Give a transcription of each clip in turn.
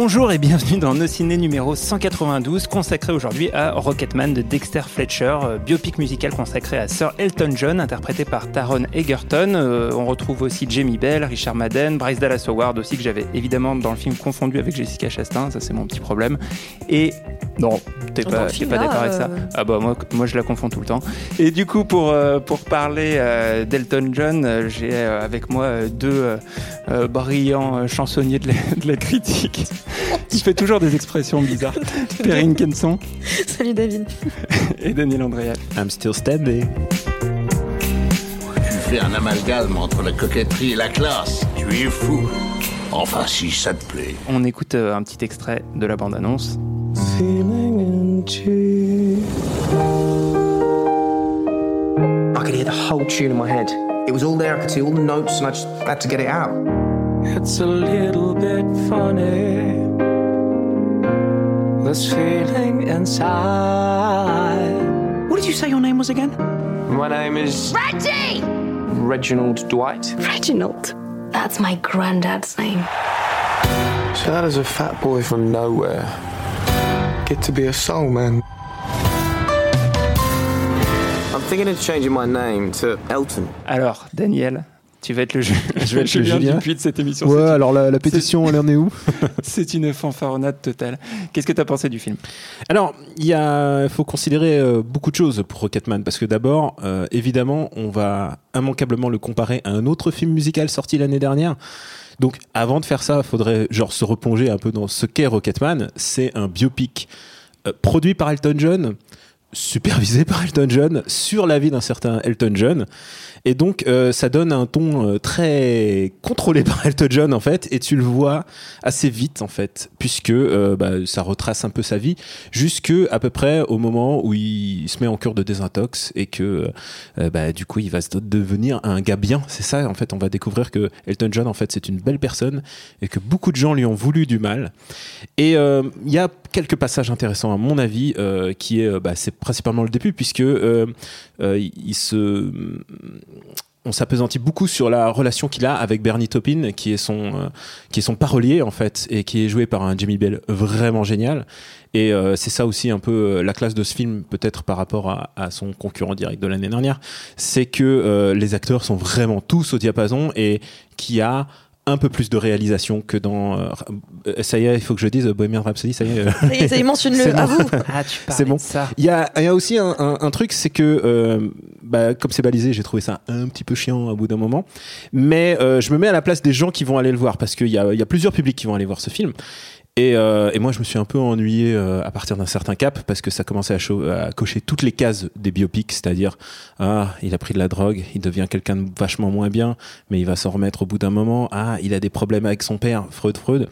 Bonjour et bienvenue dans Nos Ciné numéro 192, consacré aujourd'hui à Rocketman de Dexter Fletcher, euh, biopic musical consacré à Sir Elton John, interprété par Taron Egerton. Euh, on retrouve aussi Jamie Bell, Richard Madden, Bryce Dallas Howard aussi, que j'avais évidemment dans le film confondu avec Jessica Chastain, ça c'est mon petit problème. Et non, t'es pas, pas d'accord avec ça euh, Ah bah moi, moi je la confonds tout le temps. Et du coup pour, euh, pour parler euh, d'Elton John, j'ai avec moi deux brillants chansonniers de la, de la critique. Il fait toujours des expressions bizarres. Perrine Kenson Salut David. et Daniel Andréal. I'm still standing. Tu fais un amalgame entre la coquetterie et la classe. Tu es fou. Enfin, si ça te plaît. On écoute euh, un petit extrait de la bande-annonce. I could hear the whole tune in my head. It was all there, I could see all the notes, and I just had to get it out. It's a little bit funny. This feeling inside. What did you say your name was again? My name is Reggie! Reginald Dwight. Reginald. That's my granddad's name. So how does a fat boy from nowhere get to be a soul man? I'm thinking of changing my name to Elton. Alors, Daniel, tu vas être le, ju- Je vais être le Julien Julien. Dupuis de cette émission. Ouais, alors la, la pétition, elle en est où? C'est une fanfaronnade totale. Qu'est-ce que tu as pensé du film? Alors, il y a- il faut considérer euh, beaucoup de choses pour Rocketman, parce que d'abord, euh, évidemment, on va immanquablement le comparer à un autre film musical sorti l'année dernière. Donc, avant de faire ça, il faudrait genre se replonger un peu dans ce qu'est Rocketman. C'est un biopic euh, produit par Elton John, supervisé par Elton John, sur la vie d'un certain Elton John. Et donc, euh, ça donne un ton euh, très contrôlé par Elton John, en fait, et tu le vois assez vite, en fait, puisque euh, bah, ça retrace un peu sa vie, jusque à peu près au moment où il se met en cure de désintox, et que, bah, du coup, il va devenir un gars bien. C'est ça, en fait, on va découvrir que Elton John, en fait, c'est une belle personne, et que beaucoup de gens lui ont voulu du mal. Et il y a quelques passages intéressants, à mon avis, euh, qui est, euh, bah, c'est principalement le début, puisque euh, euh, il se on s'apesantit beaucoup sur la relation qu'il a avec Bernie Taupin, qui est son qui est son parolier en fait, et qui est joué par un Jimmy Bell vraiment génial. Et c'est ça aussi un peu la classe de ce film, peut-être par rapport à, son concurrent direct de l'année dernière, c'est que les acteurs sont vraiment tous au diapason et qu'il y a un peu plus de réalisation que dans euh, ça y est il faut que je dise Bohemian Rhapsody ça y est euh, Ça y est, est, mentionne-le, C'est bon. à vous. Ah, tu C'est bon. de ça. il y a, il y a aussi un, un- un truc, c'est que euh, bah, comme c'est balisé, j'ai trouvé ça un petit peu chiant au bout d'un moment. Mais euh, je me mets à la place des gens qui vont aller le voir parce qu'il y a, il y a plusieurs publics qui vont aller voir ce film. Et, euh, et moi, je me suis un peu ennuyé euh, à partir d'un certain cap parce que ça commençait à, cocher toutes les cases des biopics, c'est-à-dire ah, il a pris de la drogue, il devient quelqu'un de vachement moins bien, mais il va s'en remettre au bout d'un moment. Ah, il a des problèmes avec son père, Freud, Freud.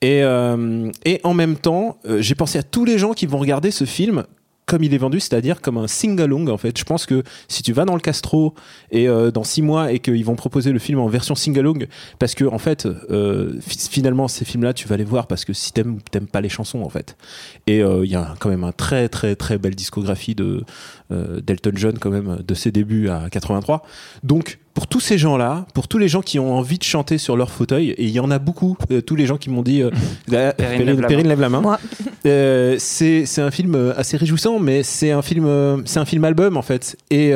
Et, euh, en même temps, j'ai pensé à tous les gens qui vont regarder ce film comme il est vendu, c'est-à-dire comme un sing-along en fait. Je pense que si tu vas dans le Castro et euh, dans six mois et qu'ils vont proposer le film en version sing-along, parce que en fait, euh, fi- finalement ces films-là, tu vas les voir parce que si t'aimes t'aimes pas les chansons en fait. Et euh, il y a quand même un très très très belle discographie de euh, d'Elton John quand même de ses débuts à 83. Donc pour tous ces gens-là, pour tous les gens qui ont envie de chanter sur leur fauteuil, et il y en a beaucoup, euh, tous les gens qui m'ont dit, euh, Perrine, Perrine, lève la Perrine, lève la main. Moi. Euh, c'est un film euh, assez réjouissant, mais c'est un film euh, c'est un film album en fait, et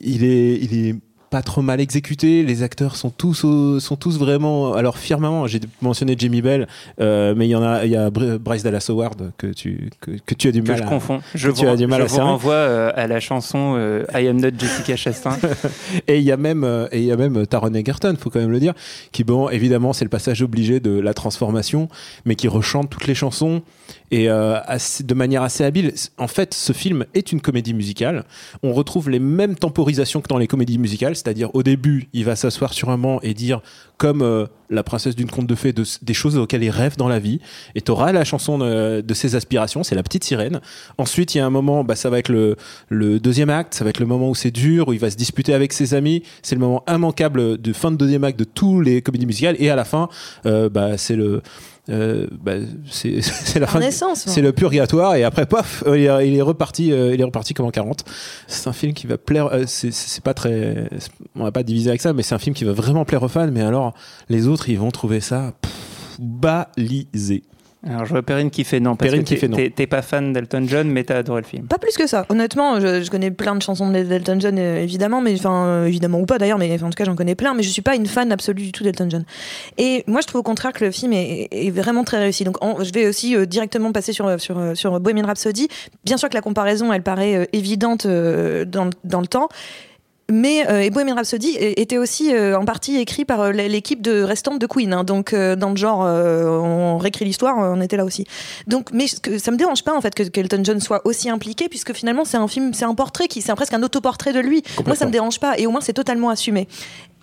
il est il est pas trop mal exécuté. Les acteurs sont tous au- sont tous vraiment alors firmement. J'ai mentionné Jamie Bell, euh, mais il y en a il y a Br- Bryce Dallas Howard que tu que, que tu as du Que mal je à- confonds. Je que tu vous, as du mal je à vous renvoie euh, à la chanson euh, I Am Not Jessica Chastain. Et il y a même et il y a même Taron Egerton, faut quand même le dire, qui bon évidemment c'est le passage obligé de la transformation, mais qui rechante toutes les chansons et assez- de manière assez habile. En fait, ce film est une comédie musicale. On retrouve les mêmes temporisations que dans les comédies musicales, c'est-à-dire au début, il va s'asseoir sur un banc et dire comme euh, la princesse d'une conte de fées de- des choses auxquelles il rêve dans la vie. Et tu auras la chanson de, ses aspirations, c'est la petite sirène. Ensuite, il y a un moment, bah, ça va être le, le deuxième acte, ça va être le moment où c'est dur, où il va se disputer avec ses amis. C'est le moment immanquable de fin de deuxième acte de tous les comédies musicales. Et à la fin, euh, bah, c'est le euh, bah, c'est c'est la fin. C'est moi. le purgatoire et après, paf, euh, il est, il est reparti, euh, il est reparti comme en 40. C'est un film qui va plaire. euh, c'est pas très, on va pas diviser avec ça, mais c'est un film qui va vraiment plaire aux fans. Mais alors, les autres, ils vont trouver ça pff, balisé. Alors, je vois Perrine qui fait non. Parce Perrine que qui t'es- fait non. T'es pas fan d'Elton John, mais t'as adoré le film. Pas plus que ça. Honnêtement, je, je connais plein de chansons d'Elton John, euh, évidemment, mais enfin, euh, évidemment ou pas d'ailleurs, mais en tout cas, j'en connais plein, mais je suis pas une fan absolue du tout d'Elton John. Et moi, je trouve au contraire que le film est, est vraiment très réussi. Donc, en- je vais aussi euh, directement passer sur, sur, sur Bohemian Rhapsody. Bien sûr que la comparaison, elle paraît euh, évidente euh, dans, dans le temps. Mais euh, et Bohemian Rhapsody était aussi euh, en partie écrit par euh, l'équipe de restante de Queen. hein. donc dans le genre, on réécrit l'histoire, on était là aussi. Donc, mais que, ça me dérange pas en fait que qu'Elton John soit aussi impliqué, puisque finalement c'est un film, c'est un portrait qui, c'est presque un autoportrait de lui. Moi, ça me dérange pas, et au moins c'est totalement assumé.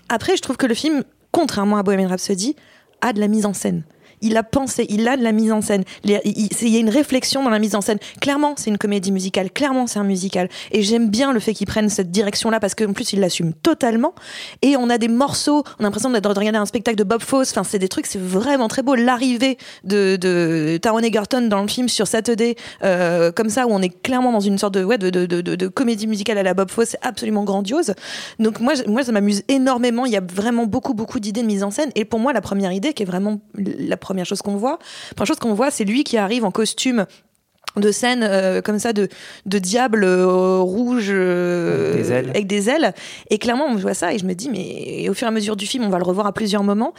Après, je trouve que le film, contrairement à Bohemian Rhapsody, a de la mise en scène. Il a pensé, il a de la mise en scène. Il y a, une réflexion dans la mise en scène. Clairement, c'est une comédie musicale. Clairement, c'est un musical. Et j'aime bien le fait qu'il prenne cette direction-là parce qu'en plus, il l'assume totalement. Et on a des morceaux. On a l'impression d'être- de regarder un spectacle de Bob Fosse. Enfin, c'est des trucs, c'est vraiment très beau. L'arrivée de, de Taron Egerton dans le film sur Saturday, euh, comme ça, où on est clairement dans une sorte de, comédie musicale à la Bob Fosse, c'est absolument grandiose. Donc moi, moi ça m'amuse énormément. Il y a vraiment beaucoup, beaucoup d'idées de mise en scène. Et pour moi, la première idée, qui est vraiment la première chose qu'on voit, la première chose qu'on voit, c'est lui qui arrive en costume de scène euh, comme ça de, de diable euh, rouge euh, Avec des ailes. avec des ailes. Et clairement, on voit ça et je me dis, mais au fur et à mesure du film, on va le revoir à plusieurs moments.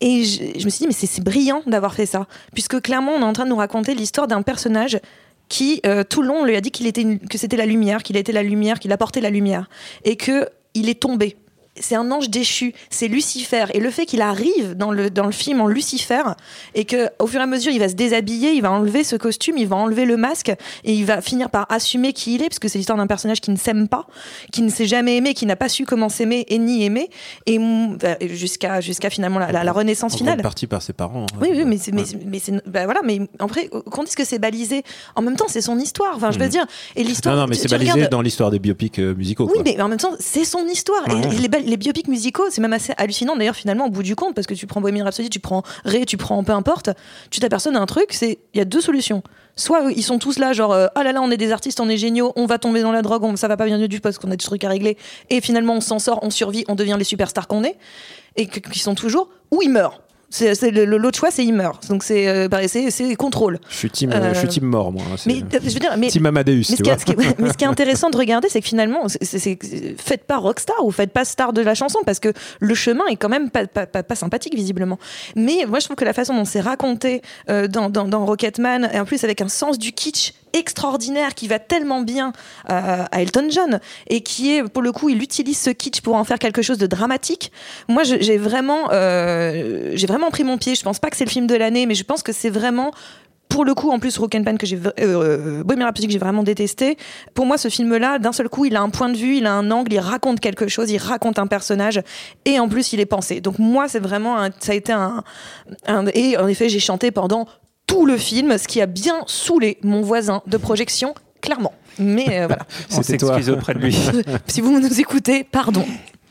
Et je, je me suis dit, mais c'est brillant d'avoir fait ça. Puisque clairement, on est en train de nous raconter l'histoire d'un personnage qui, tout le long, on lui a dit qu'il était une- que c'était la lumière, qu'il était la lumière, qu'il apportait la lumière. Et que il est tombé. C'est un ange déchu, c'est Lucifer. Et le fait qu'il arrive dans le, dans le film en Lucifer, et que au fur et à mesure, il va se déshabiller, il va enlever ce costume, il va enlever le masque, et il va finir par assumer qui il est, parce que c'est l'histoire d'un personnage qui ne s'aime pas, qui ne s'est jamais aimé, qui n'a pas su comment s'aimer et ni aimer, et mm, jusqu'à jusqu'à finalement la, la- la renaissance En finale. partie par ses parents. hein. Oui, oui, mais c'est, mais, c'est, bah voilà, mais après, qu'on dise que c'est balisé, en même temps, c'est son histoire. Enfin, je veux Mhm. dire, et l'histoire. Non, non, mais c'est balisé regardes- dans l'histoire des biopics euh, musicaux. Oui, quoi. mais en même temps, c'est son histoire. Ouais. Et les, les biopics musicaux, c'est même assez hallucinant d'ailleurs, finalement, au bout du compte, parce que tu prends Bohemian Rhapsody, tu prends Ray, tu prends peu importe, tu t'aperçois d'un truc, c'est il y a deux solutions. Soit ils sont tous là, genre, ah là là, on est des artistes, on est géniaux, on va tomber dans la drogue, on, ça va pas bien du tout parce qu'on a des trucs à régler, et finalement on s'en sort, on survit, on devient les superstars qu'on est, et qu'ils sont toujours, ou ils meurent. C'est, l'autre choix, c'est ils meurent. Donc c'est, euh, bah, c'est, c'est contrôle. Je suis team, Euh, je suis team mort, moi. C'est- Mais euh, je veux dire, mais team Amadeus, mais tu ce, qui vois. ce mais ce qui est intéressant de regarder, c'est que finalement, c'est- faites pas rockstar ou faites pas star de la chanson parce que le chemin est quand même pas, pas, pas- pas sympathique visiblement. Mais moi, je trouve que la façon dont c'est raconté euh, dans, dans, dans Rocketman, et en plus avec un sens du kitsch extraordinaire qui va tellement bien euh, à Elton John et qui est pour le coup il utilise ce kitsch pour en faire quelque chose de dramatique moi j'ai vraiment euh, j'ai vraiment pris mon pied je pense pas que c'est le film de l'année mais je pense que c'est vraiment pour le coup, en plus, Rock'n'Pan que j'ai, euh, Bohemian Rhapsody que j'ai vraiment détesté. Pour moi, ce film-là, d'un seul coup, il a un point de vue, il a un angle, il raconte quelque chose, il raconte un personnage, et en plus, il est pensé. Donc moi, c'est vraiment, un- ça a été un- et en effet, j'ai chanté pendant tout le film, ce qui a bien saoulé mon voisin de projection, clairement. Mais euh, voilà. On s'excuse auprès de lui. si vous nous écoutez, pardon.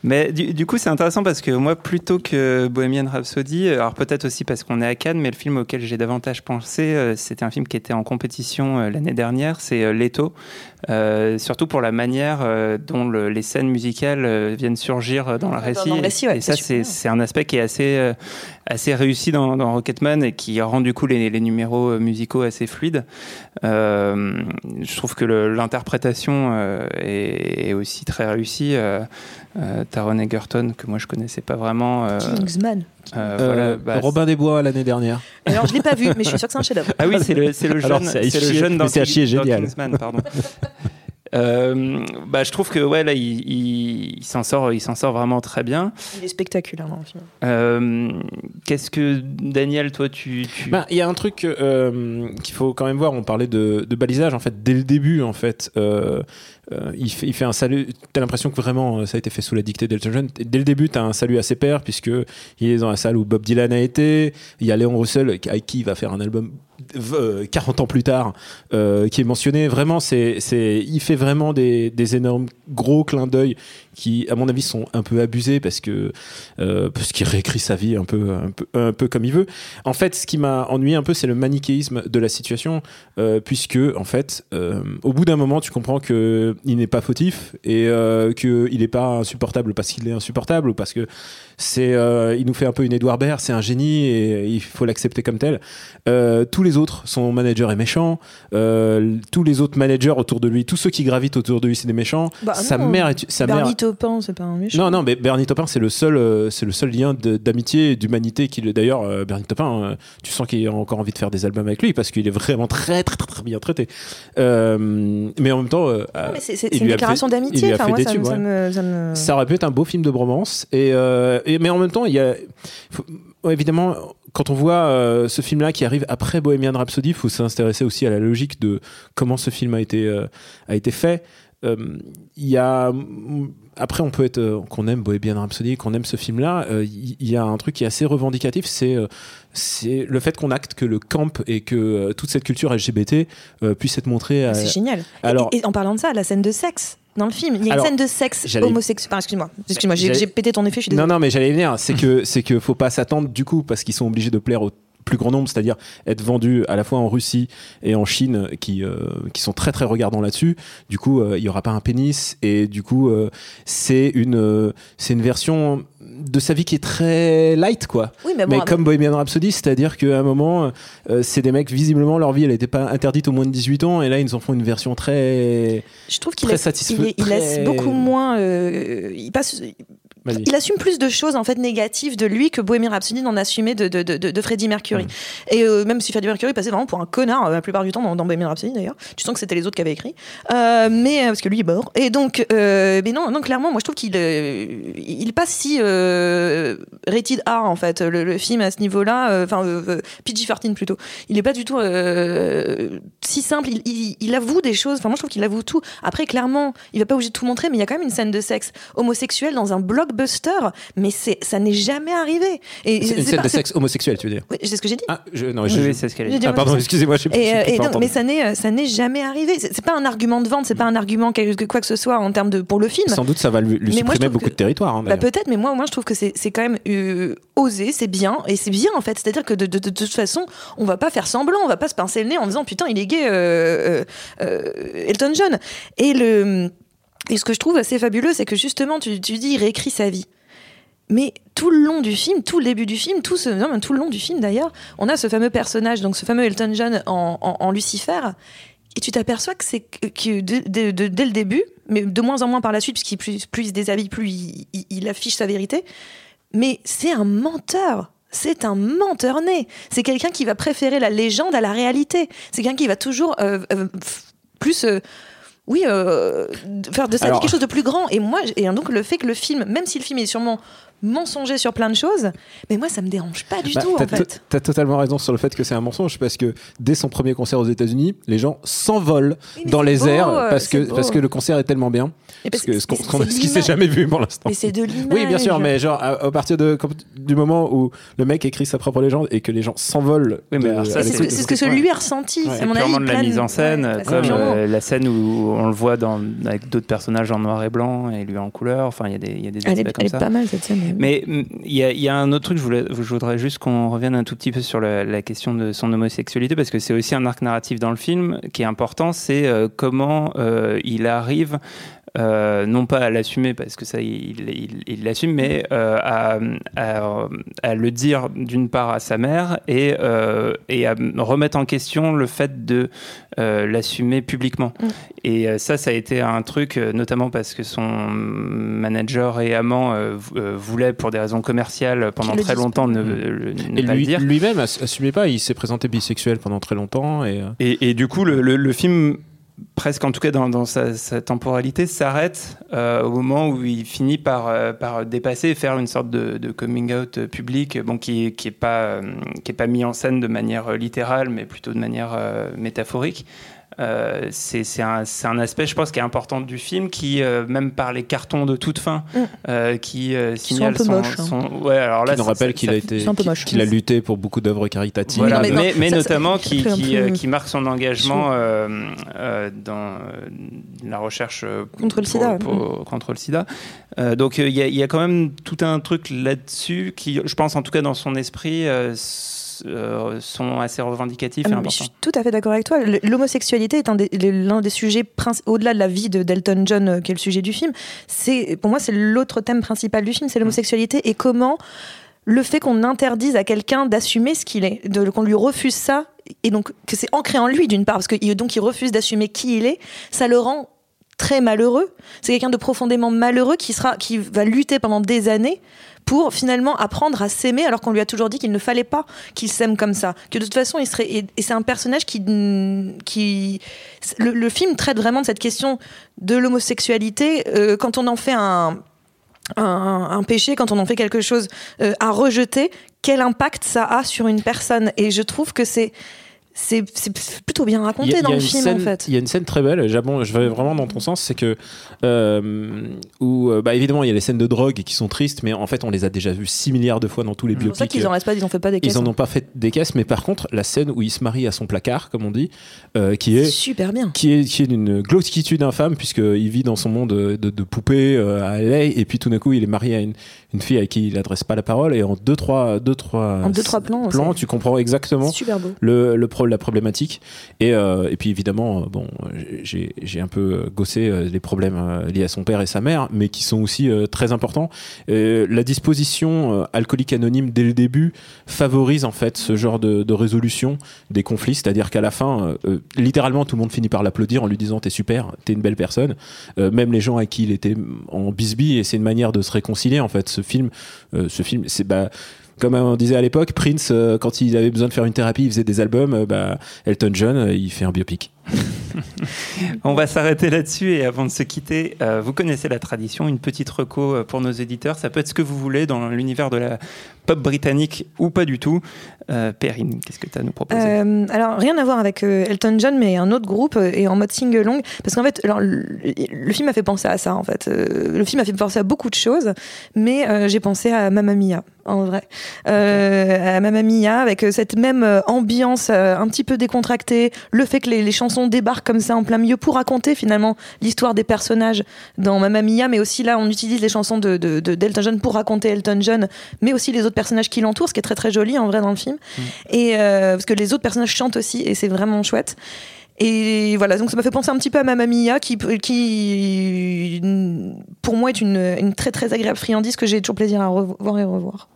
Mais du, du coup, c'est intéressant parce que moi, plutôt que Bohemian Rhapsody, alors peut-être aussi parce qu'on est à Cannes, mais le film auquel j'ai davantage pensé, euh, c'était un film qui était en compétition euh, l'année dernière, c'est euh, Leto. Euh, surtout pour la manière euh, dont le- les scènes musicales euh, viennent surgir dans le Dans- récit. dans le récit, ouais, et ça, c'est un aspect qui est assez, assez réussi dans, dans Rocketman et qui rend du coup les, les numéros musicaux assez fluides. Je trouve que l'interprétation est, est aussi très réussie. Taron Egerton, que moi je connaissais pas vraiment. Kingsman. Euh, Euh, voilà, bah, Robin des Bois l'année dernière. Alors, je l'ai pas vu, mais je suis sûr que c'est un chef-d'œuvre. ah oui, c'est le, c'est le Alors, jeune, c'est le jeune dans, dans génial. Kingsman, pardon. Euh, bah, je trouve que ouais là il, il- il s'en sort il s'en sort vraiment très bien Il est spectaculaire dans le film. Euh, qu'est-ce que Daniel toi tu, tu- Ben, Il y a un truc euh, qu'il faut quand même voir. On parlait de, de balisage en fait dès le début en fait. Euh, euh, il, fait, un salut. T'as l'impression que vraiment euh, ça a été fait sous la dictée d'Elton John. Dès le début, t'as un salut à ses pairs puisque il est dans la salle où Bob Dylan a été. Il y a Léon Russell avec qui il va faire un album euh, 40 ans plus tard euh, qui est mentionné. Vraiment, c'est, il fait vraiment des, des énormes gros clins d'œil qui, à mon avis, sont un peu abusés parce que euh, qu'il réécrit sa vie un peu, comme il veut. En fait, ce qui m'a ennuyé un peu, c'est le manichéisme de la situation, euh, puisque en fait, euh, au bout d'un moment, tu comprends que il n'est pas fautif et euh, que il n'est pas insupportable parce qu'il est insupportable ou parce que c'est euh, il nous fait un peu une Edouard Baird, c'est un génie et il faut l'accepter comme tel. Euh, tous les autres, son manager est méchant, euh, tous les autres managers autour de lui, tous ceux qui gravitent autour de lui, c'est des méchants. Bah sa non, mère est sa Bernie mère Taupin, c'est pas un méchant. non, non, mais Bernie Taupin, c'est le seul, euh, c'est le seul lien d'amitié et d'humanité qu'il. D'ailleurs, euh, Bernie Taupin, euh, tu sens qu'il a encore envie de faire des albums avec lui parce qu'il est vraiment très, très, très, très bien traité. Euh, mais en même temps, euh, c'est une déclaration d'amitié. Enfin, ça, me- ça ouais. me, ça me- ça aurait pu être un beau film de bromance. Et, euh, et- mais en même temps, il y a faut- évidemment quand on voit euh, ce film-là qui arrive après Bohemian Rhapsody, il faut s'intéresser aussi à la logique de comment ce film a été euh, a été fait. Euh, Il y a après on peut être qu'on aime Bohemian Rhapsody, qu'on aime ce film-là. Il y, a un truc qui est assez revendicatif, c'est c'est le fait qu'on acte que le camp et que toute cette culture LGBT puisse être montrée. à- C'est génial. Alors- et, et en parlant de ça, la scène de sexe dans le film, il y a Alors, une scène de sexe homosexuel. Enfin, excuse-moi, excuse-moi, j'ai pété ton effet, je suis désolée. Non, non, mais j'allais y venir. C'est que c'est que faut pas s'attendre du coup parce qu'ils sont obligés de plaire au plus grand nombre, c'est-à-dire être vendus à la fois en Russie et en Chine, qui euh, qui sont très très regardants là-dessus. Du coup, euh, il y aura pas un pénis et du coup, euh, c'est une c'est une version de sa vie qui est très light quoi. Oui, mais bon, comme Bohemian Rhapsody, c'est-à-dire qu'à un moment, c'est des mecs visiblement leur vie elle n'était pas interdite aux moins de 18 ans et là ils en font une version très je trouve qu'il laisse, satisfait- il, il laisse beaucoup moins. il passe. Il assume plus de choses en fait négatives de lui que Bohemian Rhapsody n'en assumait de, de, de, de Freddie Mercury. Et euh, même si Freddie Mercury passait vraiment pour un connard euh, la plupart du temps dans, dans Bohemian Rhapsody d'ailleurs, tu sens que c'était les autres qui avaient écrit, Euh, mais parce que lui est mort. Et donc, mais non, non, clairement, moi je trouve qu'il il est pas si rated R en fait le, le film à ce niveau-là, enfin euh, PG-13 plutôt. Il est pas du tout si simple. Il, il- il avoue des choses. Enfin moi je trouve qu'il avoue tout. Après clairement, il va pas obligé de tout montrer, mais il y a quand même une scène de sexe homosexuel dans un blockbuster. Mais ça n'est jamais arrivé. Et C'est une scène pas- de sexe homosexuel, tu veux dire Oui, c'est ce que j'ai dit. Ah, je, non, Oui, je- oui, c'est ce qu'elle a J'ai dit. Ah, moi, pardon, excusez-moi, je sais Et, euh, j'ai et pas donc, entendu. mais ça n'est, ça n'est jamais arrivé. C'est pas un argument de vente, c'est pas un argument quel- que quoi que ce soit en termes de pour le film. Sans doute, ça va lui, moi, supprimer beaucoup que- de territoire. hein, Bah, peut-être, mais moi, moi je trouve que c'est quand même euh, osé, c'est bien, et c'est bien en fait. C'est-à-dire que de, de- de toute façon, on va pas faire semblant, on va pas se pincer le nez en disant putain, il est gay, euh, euh, euh, Elton John. Et, le, et ce que je trouve assez fabuleux, c'est que justement, tu, dis, il réécrit sa vie. Mais tout le long du film, tout le début du film, tout, ce, non, tout le long du film d'ailleurs, on a ce fameux personnage, donc ce fameux Elton John en, Lucifer, et tu t'aperçois que c'est que, dès le début, mais de moins en moins par la suite, puisqu'il plus, se déshabille, plus il, affiche sa vérité, mais c'est un menteur. C'est un menteur né. C'est quelqu'un qui va préférer la légende à la réalité. C'est quelqu'un qui va toujours euh, euh, plus. euh, oui, euh, faire de sa vie Alors- quelque chose de plus grand. Et moi, et donc le fait que le film, même si le film est sûrement mensonger sur plein de choses, mais moi ça me dérange pas du Bah, tout t'as en fait. T'as totalement raison sur le fait que c'est un mensonge parce que dès son premier concert aux États-Unis, les gens s'envolent Oui, dans c'est les beau, airs euh, parce c'est que beau. parce que le concert est tellement bien. Et Parce parce que ce qu'on- c'est- ce c'est qui s'est jamais vu pour l'instant. Mais c'est de l'image. Oui, bien sûr, mais genre à, à partir de du moment où le mec écrit sa propre légende et que les gens s'envolent. Oui, c'est ce, que- c'est ce que lui a ressenti. Ouais. Avis, purement de la mise en scène, ouais, comme euh, la scène où on le voit dans, avec d'autres personnages en noir et blanc et lui en couleur. Enfin, il y a des, il y a des Elle aspects est, comme elle est ça. pas mal cette scène. Mais mm, il y, y a un autre truc, je, voudrais juste qu'on revienne un tout petit peu sur la, la question de son homosexualité, parce que c'est aussi un arc narratif dans le film qui est important, c'est euh, comment euh, il arrive, euh, non pas à l'assumer, parce que ça, il l'assume, mais euh, à, à- à le dire d'une part à sa mère et, euh, et à remettre en question le fait de euh, l'assumer publiquement. Mm. Et euh, ça, ça a été un truc, notamment parce que son manager et amant vou- voulait, pour des raisons commerciales, pendant très longtemps, ne, Mm. le- ne Et pas lui, le dire. lui-même ass- assumait pas, il s'est présenté bisexuel pendant très longtemps et Et, et du coup, le, le- le film, presque en tout cas dans, sa, temporalité, s'arrête euh, au moment où il finit par, euh, par dépasser et faire une sorte de, coming out public, bon, qui n'est pas, euh, qui est pas mis en scène de manière littérale, mais plutôt de manière métaphorique. Euh, c'est un, aspect, je pense, qui est important du film, qui, euh, même par les cartons de toute fin, Mm. euh, qui euh, Qui sont un peu son, moches, hein. son- Ouais, alors là, qui nous rappelle qu'il a été, qu'il a lutté pour beaucoup d'œuvres caritatives. Voilà, mais mais, non, mais ça, ça- notamment ça qui, fait un qui, peu- euh, qui marque son engagement euh, euh, dans la recherche euh, Contre le pour- sida. pour- contre le sida. Euh, donc euh, il y, a- il y a quand même tout un truc là-dessus qui, je pense en tout cas dans son esprit, euh, sont assez revendicatifs Ah et mais je importants. suis tout à fait d'accord avec toi. L'homosexualité est un des- le- l'un des sujets au-delà de la vie de d'Elton John, euh, qui est le sujet du film. C'est pour moi c'est l'autre thème principal du film, c'est l'homosexualité et comment le fait qu'on interdise à quelqu'un d'assumer ce qu'il est, qu'on lui refuse ça et donc que c'est ancré en lui d'une part parce que donc il refuse d'assumer qui il est, ça le rend très malheureux. C'est quelqu'un de profondément malheureux qui sera qui va lutter pendant des années pour finalement apprendre à s'aimer alors qu'on lui a toujours dit qu'il ne fallait pas qu'il s'aime comme ça. Que de toute façon, il serait. Et, c'est un personnage qui. qui le, film traite vraiment de cette question de l'homosexualité euh, quand on en fait un. Un, un péché, quand on en fait quelque chose euh, à rejeter, quel impact ça a sur une personne? Et je trouve que c'est c'est plutôt bien Il raconté il a dans le film scène- en fait. Il y a une scène très belle, je vais vraiment dans ton sens, c'est que euh, où euh, bah, évidemment il y a les scènes de drogue qui sont tristes, mais en fait on les a déjà vues 6 milliards de fois dans tous les C'est pour ça biopics. qu'ils en restent pas, ils en fait pas des caisses. Ils en hein. ont pas fait des caisses, mais par contre la scène où il se marie à son placard, comme on dit, euh, qui est super bien. qui est, qui est d'une glauquitude infâme puisqu'il vit dans son monde de, de, de poupées euh, à LA et puis tout d'un coup il est marié à une, une fille à qui il n'adresse pas la parole et en deux trois deux trois En deux, trois plans, plans tu comprends exactement super beau. le, le pro- la problématique. Et, euh, et puis évidemment euh, bon j'ai un peu euh, gossé les problèmes liés à son père et sa mère mais qui sont aussi très importants. La disposition alcoolique anonyme dès le début favorise en fait ce genre de, résolution des conflits. C'est-à-dire qu'à la fin littéralement tout le monde finit par l'applaudir en lui disant t'es super t'es une belle personne. Même les gens à qui il était en bisbille et c'est une manière de se réconcilier en fait. Ce film ce film c'est bah comme on disait à l'époque, Prince, euh, quand il avait besoin de faire une thérapie, il faisait des albums. euh, bah, Elton John, euh, il fait un biopic. On va s'arrêter là-dessus et avant de se quitter, euh, vous connaissez la tradition, une petite reco euh, pour nos éditeurs. Ça peut être ce que vous voulez dans l'univers de la pop britannique ou pas du tout. Euh, Perrine, qu'est-ce que tu as à nous proposer? Euh, alors rien à voir avec Elton John, mais un autre groupe et en mode single long, parce qu'en fait, alors, le, le film m'a fait penser à ça en fait. Le film m'a fait penser à beaucoup de choses, mais j'ai pensé à Mamma Mia en vrai, euh, à Mamma Mia avec cette même ambiance euh, un petit peu décontractée, le fait que les, les chansons débarquent comme ça en plein milieu pour raconter finalement l'histoire des personnages dans Mamma Mia, mais aussi là on utilise les chansons de, de, de- d'Elton John pour raconter Elton John, mais aussi les autres personnages qui l'entourent, ce qui est très très joli en vrai dans le film. Et euh, parce que les autres personnages chantent aussi et c'est vraiment chouette. Et voilà, donc ça m'a fait penser un petit peu à Mamma Mia, qui, qui pour moi est une, une très très agréable friandise que j'ai toujours plaisir à revoir et revoir.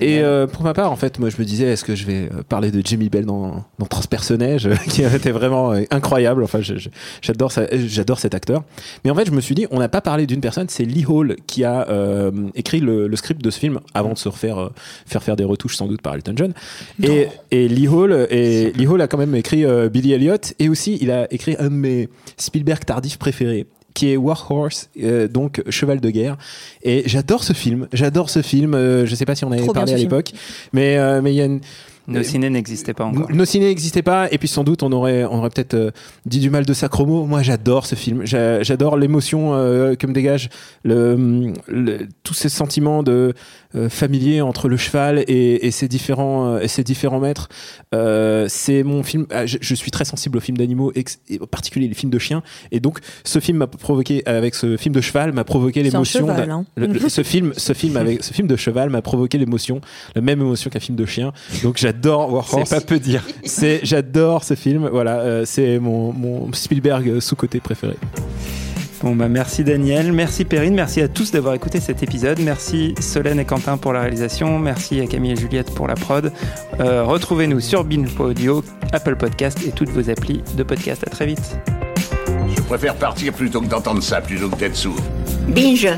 Et euh, pour ma part, en fait, moi, je me disais, est-ce que je vais euh, parler de Jamie Bell dans, dans Transpersonnage, qui était vraiment euh, incroyable. Enfin, j'adore cet acteur. Mais en fait, je me suis dit, on n'a pas parlé d'une personne, c'est Lee Hall qui a euh, écrit le, le script de ce film avant de se refaire euh, faire faire des retouches sans doute par Elton John. Et, et Lee Hall, et Lee Hall a quand même écrit Billy Elliot et aussi il a écrit un de mes Spielberg tardifs préférés qui est Warhorse, euh, donc Cheval de guerre. Et j'adore ce film. J'adore ce film. Euh, je sais pas si on avait Trop parlé à l'époque, mais mais mais il y a une Nos ciné n'existait pas encore. nos ciné n'existaient pas, et puis sans doute on aurait, on aurait peut-être euh, dit du mal de sa chromo. Moi j'adore ce film, J'a- j'adore l'émotion euh, que me dégage le, le- tous ces sentiments de euh, familier entre le cheval et, et ses différents euh, et ses différents maîtres. Euh, c'est mon film. ah, je, je suis très sensible aux films d'animaux, ex- et en particulier les films de chiens, et donc ce film m'a provoqué avec ce film de cheval m'a provoqué l'émotion. hein. le- le- ce film, ce film avec ce film de cheval m'a provoqué l'émotion, la même émotion qu'un film de chien. Donc j'adore Warhorse. C'est pas peu dire. C'est, j'adore ce film. Voilà, euh, c'est mon, mon Spielberg sous-côté préféré. Bon bah merci Daniel, merci Perrine, merci à tous d'avoir écouté cet épisode, merci Solène et Quentin pour la réalisation, merci à Camille et Juliette pour la prod. Euh, Retrouvez-nous sur Binge.audio, Apple Podcast et toutes vos applis de podcast. À très vite. Je préfère partir plutôt que d'entendre ça, plutôt que d'être sourd. Binge.